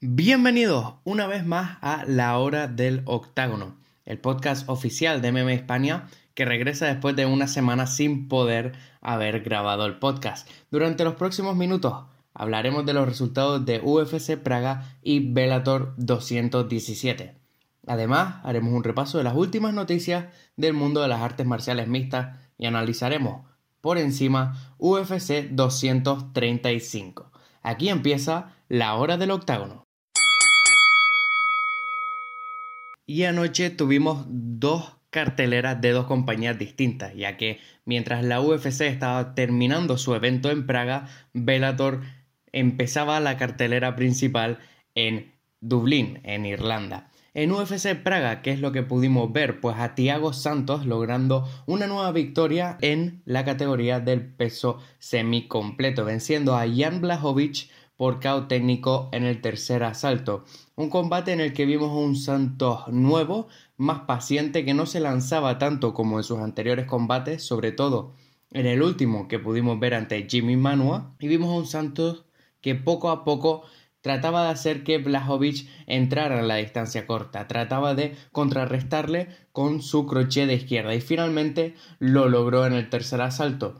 Bienvenidos una vez más a La Hora del Octágono, el podcast oficial de MMA España que regresa después de una semana sin poder haber grabado el podcast. Durante los próximos minutos hablaremos de los resultados de UFC Praga y Bellator 217. Además, haremos un repaso de las últimas noticias del mundo de las artes marciales mixtas y analizaremos por encima UFC 235. Aquí empieza la hora del octágono. Y anoche tuvimos dos carteleras de dos compañías distintas, ya que mientras la UFC estaba terminando su evento en Praga, Bellator empezaba la cartelera principal en Dublín, en Irlanda. En UFC Praga, ¿qué es lo que pudimos ver? Pues a Thiago Santos logrando una nueva victoria en la categoría del peso semicompleto, venciendo a Jan Blachowicz por KO técnico en el tercer asalto. Un combate en el que vimos un Santos nuevo, más paciente, que no se lanzaba tanto como en sus anteriores combates, sobre todo en el último que pudimos ver ante Jimmy Manua, y vimos un Santos que poco a poco trataba de hacer que Blajovic entrara en la distancia corta, trataba de contrarrestarle con su crochet de izquierda y finalmente lo logró en el tercer asalto.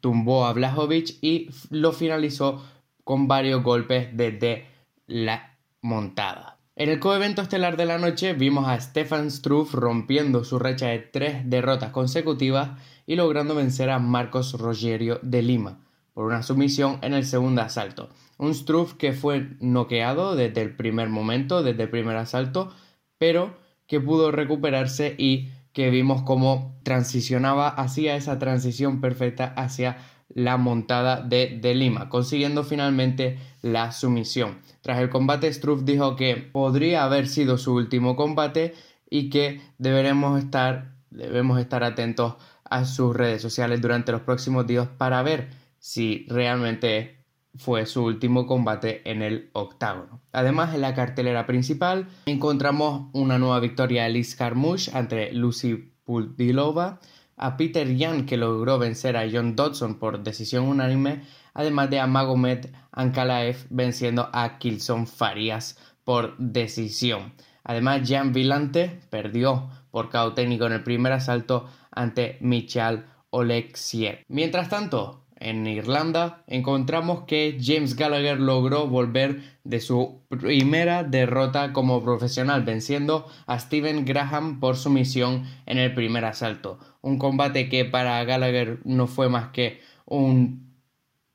Tumbó a Blajovic y lo finalizó con varios golpes desde la montada. En el coevento estelar de la noche vimos a Stefan Struff rompiendo su racha de tres derrotas consecutivas y logrando vencer a Marcos Rogerio de Lima por una sumisión en el segundo asalto. Un Struff que fue noqueado desde el primer momento, desde el primer asalto, pero que pudo recuperarse y que vimos cómo transicionaba, hacía esa transición perfecta hacia la montada de, de, Lima, consiguiendo finalmente la sumisión. Tras el combate, Struff dijo que podría haber sido su último combate y que deberemos estar, debemos estar atentos a sus redes sociales durante los próximos días para ver si realmente fue su último combate en el octágono. Además, en la cartelera principal encontramos una nueva victoria de Liz Carmouche ante Lucy Puldilova a Peter Yan que logró vencer a John Dodson por decisión unánime, además de a Magomed Ankalaev venciendo a Kilson Farias por decisión. Además, Jan Villante perdió por KO técnico en el primer asalto ante Michal Oleksiev. Mientras tanto, en Irlanda, encontramos que James Gallagher logró volver de su primera derrota como profesional, venciendo a Steven Graham por sumisión en el primer asalto. Un combate que para Gallagher no fue más que un,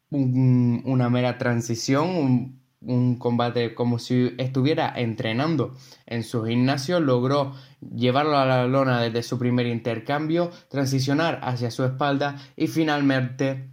una mera transición, un, un combate como si estuviera entrenando en su gimnasio, logró llevarlo a la lona desde su primer intercambio, transicionar hacia su espalda y finalmente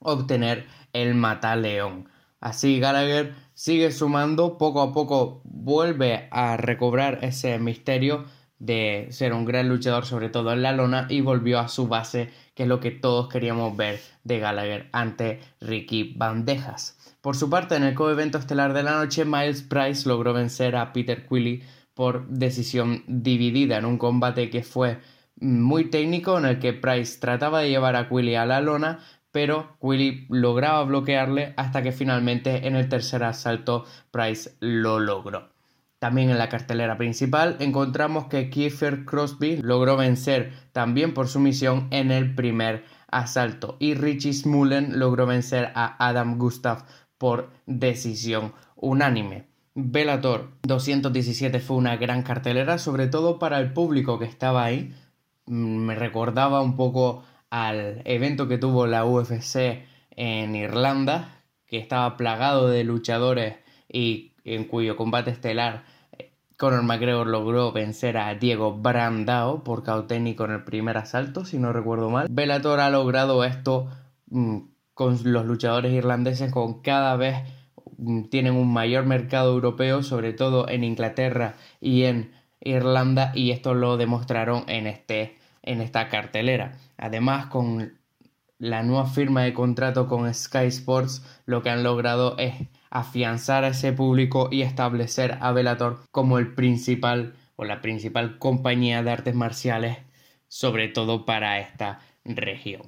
obtener el mataleón. Así Gallagher sigue sumando, poco a poco vuelve a recobrar ese misterio de ser un gran luchador, sobre todo en la lona, y volvió a su base, que es lo que todos queríamos ver de Gallagher ante Ricky Bandejas. Por su parte, en el coevento estelar de la noche, Miles Price logró vencer a Peter Quilly por decisión dividida en un combate que fue muy técnico en el que Price trataba de llevar a Quilly a la lona, pero Willy lograba bloquearle hasta que finalmente en el tercer asalto Price lo logró. También en la cartelera principal encontramos que Kiefer Crosby logró vencer también por sumisión en el primer asalto y Richie Smullen logró vencer a Adam Gustav por decisión unánime. Bellator 217 fue una gran cartelera, sobre todo para el público que estaba ahí. Mm, me recordaba un poco al evento que tuvo la UFC en Irlanda, que estaba plagado de luchadores y en cuyo combate estelar eh, Conor McGregor logró vencer a Diego Brandao por cauténico en el primer asalto, si no recuerdo mal. Bellator ha logrado esto mm, con los luchadores irlandeses con cada vez mm, tienen un mayor mercado europeo, sobre todo en Inglaterra y en Irlanda, y esto lo demostraron en este en esta cartelera. Además, con la nueva firma de contrato con Sky Sports, lo que han logrado es afianzar a ese público y establecer a Bellator como el principal o la principal compañía de artes marciales, sobre todo para esta región.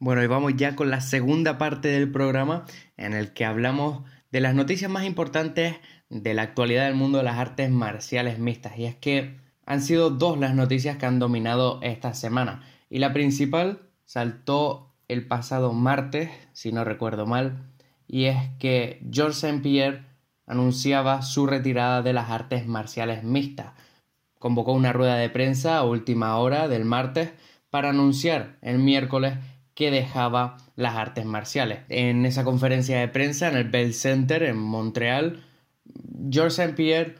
Bueno, y vamos ya con la segunda parte del programa en el que hablamos de las noticias más importantes de la actualidad del mundo de las artes marciales mixtas. Y es que han sido dos las noticias que han dominado esta semana. Y la principal saltó el pasado martes, si no recuerdo mal, y es que George St. Pierre anunciaba su retirada de las artes marciales mixtas. Convocó una rueda de prensa a última hora del martes para anunciar el miércoles que dejaba las artes marciales. En esa conferencia de prensa en el Bell Center en Montreal, George St. Pierre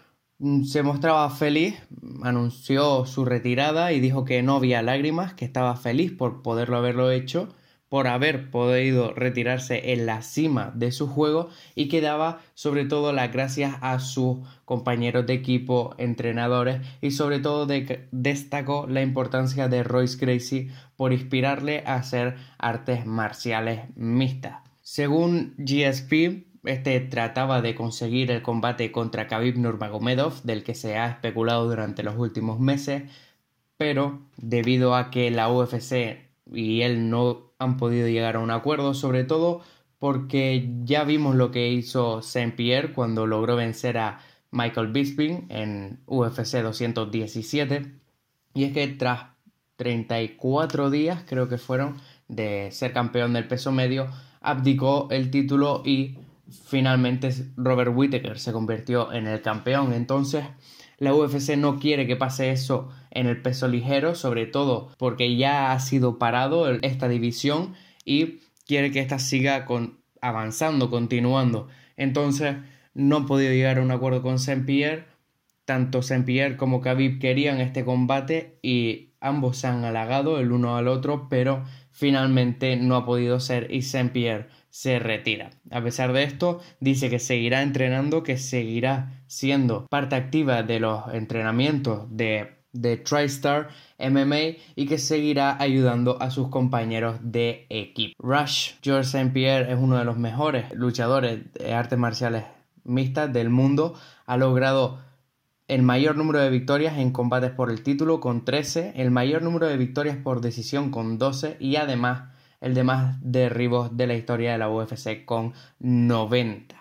se mostraba feliz, anunció su retirada y dijo que no había lágrimas, que estaba feliz por poderlo haberlo hecho por haber podido retirarse en la cima de su juego y que daba sobre todo las gracias a sus compañeros de equipo, entrenadores y sobre todo destacó la importancia de Royce Gracie por inspirarle a hacer artes marciales mixtas. Según GSP, este trataba de conseguir el combate contra Khabib Nurmagomedov, del que se ha especulado durante los últimos meses, pero debido a que la UFC y él no han podido llegar a un acuerdo, sobre todo porque ya vimos lo que hizo Saint Pierre cuando logró vencer a Michael Bisping en UFC 217. Y es que tras 34 días, creo que fueron, de ser campeón del peso medio, abdicó el título y finalmente Robert Whittaker se convirtió en el campeón. Entonces, la UFC no quiere que pase eso en el peso ligero, sobre todo porque ya ha sido parado esta división y quiere que esta siga con, avanzando, continuando. Entonces no han podido llegar a un acuerdo con Saint Pierre. Tanto Saint Pierre como Khabib querían este combate y ambos se han halagado el uno al otro, pero finalmente no ha podido ser y Saint Pierre se retira. A pesar de esto, dice que seguirá entrenando, que seguirá siendo parte activa de los entrenamientos de, de TriStar MMA y que seguirá ayudando a sus compañeros de equipo. Rush, George St. Pierre es uno de los mejores luchadores de artes marciales mixtas del mundo. Ha logrado el mayor número de victorias en combates por el título con 13, el mayor número de victorias por decisión con 12 y además el de más derribos de la historia de la UFC con 90.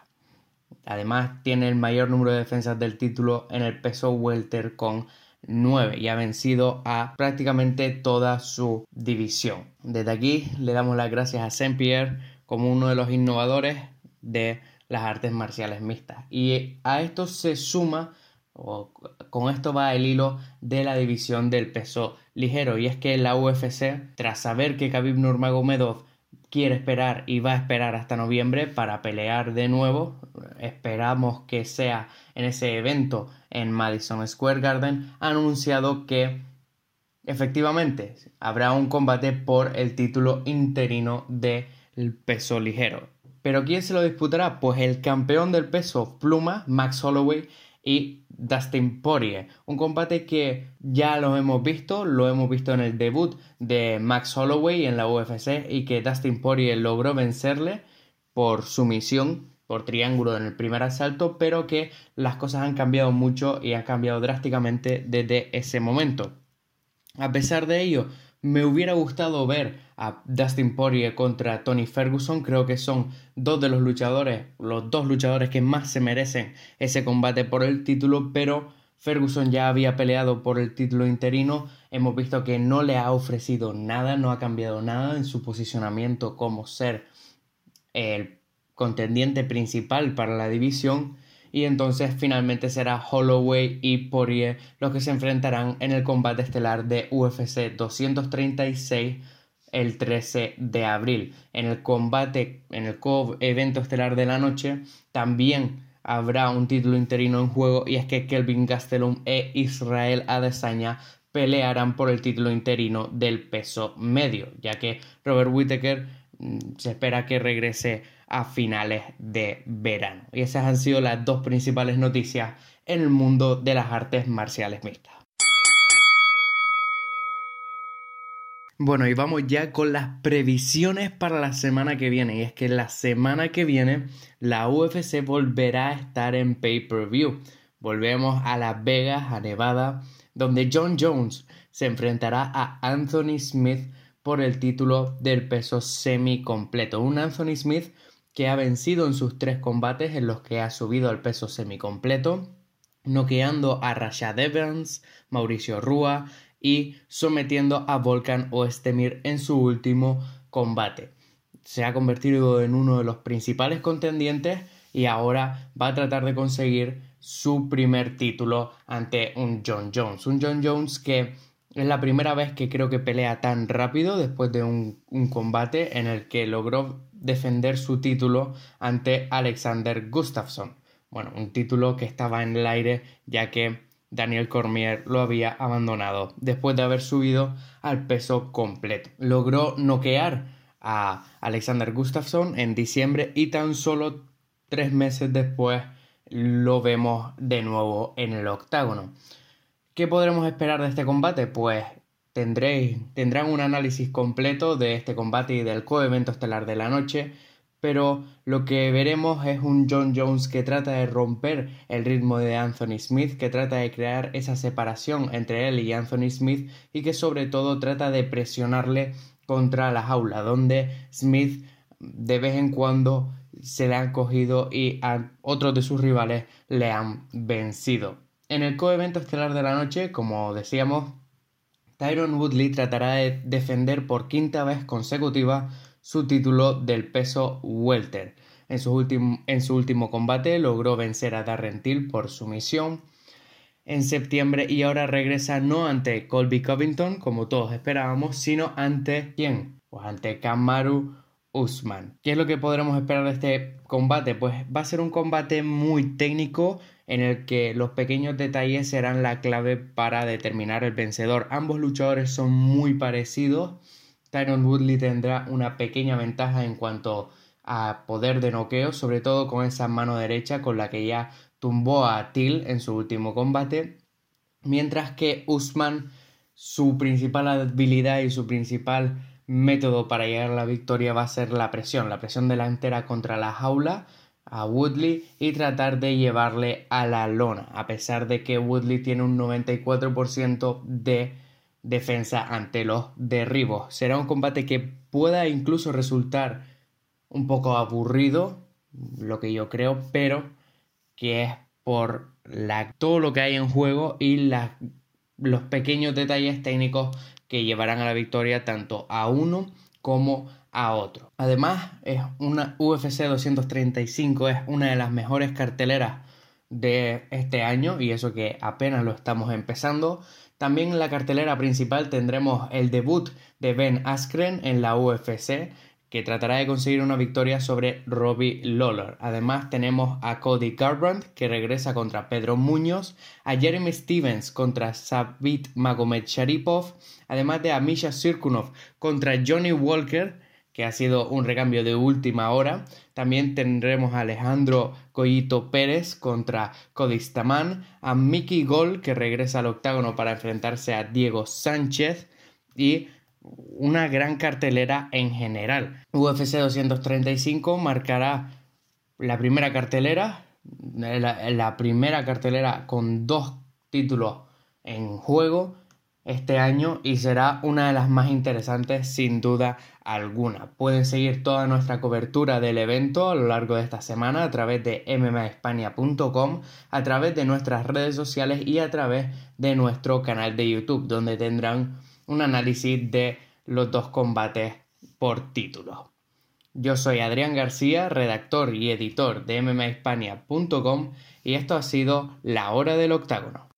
Además, tiene el mayor número de defensas del título en el peso welter con 9 y ha vencido a prácticamente toda su división. Desde aquí le damos las gracias a Saint Pierre como uno de los innovadores de las artes marciales mixtas. Y a esto se suma, con esto va el hilo de la división del peso ligero y es que la UFC, tras saber que Khabib Nurmagomedov quiere esperar y va a esperar hasta noviembre para pelear de nuevo, esperamos que sea en ese evento en Madison Square Garden, ha anunciado que efectivamente habrá un combate por el título interino del peso ligero. ¿Pero quién se lo disputará? Pues el campeón del peso pluma, Max Holloway, y Dustin Poirier. Un combate que ya lo hemos visto, lo hemos visto en el debut de Max Holloway en la UFC y que Dustin Poirier logró vencerle por sumisión, por triángulo en el primer asalto, pero que las cosas han cambiado mucho y han cambiado drásticamente desde ese momento. A pesar de ello, me hubiera gustado ver a Dustin Poirier contra Tony Ferguson. Creo que son dos de los luchadores, los dos luchadores que más se merecen ese combate por el título, pero Ferguson ya había peleado por el título interino. Hemos visto que no le ha ofrecido nada, no ha cambiado nada en su posicionamiento como ser el contendiente principal para la división y entonces finalmente será Holloway y Poirier los que se enfrentarán en el combate estelar de UFC 236 el 13 de abril. En el combate, en el evento estelar de la noche, también habrá un título interino en juego y es que Kelvin Gastelum e Israel Adesanya pelearán por el título interino del peso medio, ya que Robert Whittaker se espera que regrese a finales de verano. Y esas han sido las dos principales noticias en el mundo de las artes marciales mixtas. Bueno, y vamos ya con las previsiones para la semana que viene. Y es que la semana que viene la UFC volverá a estar en pay-per-view. Volvemos a Las Vegas, a Nevada, donde John Jones se enfrentará a Anthony Smith por el título del peso semi completo. Un Anthony Smith que ha vencido en sus tres combates en los que ha subido al peso semi completo, noqueando a Rashad Evans, Mauricio Rua y sometiendo a Volkan Oestemir en su último combate. Se ha convertido en uno de los principales contendientes y ahora va a tratar de conseguir su primer título ante un John Jones. Un John Jones que es la primera vez que creo que pelea tan rápido después de un, combate en el que logró defender su título ante Alexander Gustafsson. Bueno, un título que estaba en el aire ya que Daniel Cormier lo había abandonado después de haber subido al peso completo. Logró noquear a Alexander Gustafsson en diciembre y tan solo tres meses después lo vemos de nuevo en el octágono. ¿Qué podremos esperar de este combate? Pues tendréis, tendrán un análisis completo de este combate y del coevento estelar de la noche, pero lo que veremos es un John Jones que trata de romper el ritmo de Anthony Smith, que trata de crear esa separación entre él y Anthony Smith y que sobre todo trata de presionarle contra la jaula, donde Smith de vez en cuando se le han cogido y a otros de sus rivales le han vencido. En el coevento estelar de la noche, como decíamos, Tyron Woodley tratará de defender por quinta vez consecutiva su título del peso welter. En su, en su último combate logró vencer a Darren Till por sumisión en septiembre y ahora regresa no ante Colby Covington, como todos esperábamos, sino ante quién? Pues ante Kamaru Usman. ¿Qué es lo que podremos esperar de este combate? Pues va a ser un combate muy técnico, en el que los pequeños detalles serán la clave para determinar el vencedor. Ambos luchadores son muy parecidos. Tyron Woodley tendrá una pequeña ventaja en cuanto a poder de noqueo, sobre todo con esa mano derecha con la que ya tumbó a Till en su último combate, mientras que Usman su principal habilidad y su principal método para llegar a la victoria va a ser la presión, la presión delantera contra la jaula a Woodley y tratar de llevarle a la lona, a pesar de que Woodley tiene un 94% de defensa ante los derribos. Será un combate que pueda incluso resultar un poco aburrido, lo que yo creo, pero que es por la, todo lo que hay en juego y los pequeños detalles técnicos que llevarán a la victoria tanto a uno como a otro. Además, es una UFC 235 es una de las mejores carteleras de este año y eso que apenas lo estamos empezando. También en la cartelera principal tendremos el debut de Ben Askren en la UFC que tratará de conseguir una victoria sobre Robbie Lawler. Además tenemos a Cody Garbrandt que regresa contra Pedro Muñoz, a Jeremy Stevens contra Sabit Magomed Sharipov, además de a Misha Sirkunov contra Johnny Walker que ha sido un recambio de última hora. También tendremos a Alejandro Collito Pérez contra Codistamán, a Mickey Gol que regresa al octágono para enfrentarse a Diego Sánchez y una gran cartelera en general. UFC 235 marcará la primera cartelera, la, la primera cartelera con dos títulos en juego este año y será una de las más interesantes sin duda alguna. Pueden seguir toda nuestra cobertura del evento a lo largo de esta semana a través de mmaespania.com, a través de nuestras redes sociales y a través de nuestro canal de YouTube, donde tendrán un análisis de los dos combates por título. Yo soy Adrián García, redactor y editor de mmaespania.com y esto ha sido La Hora del Octágono.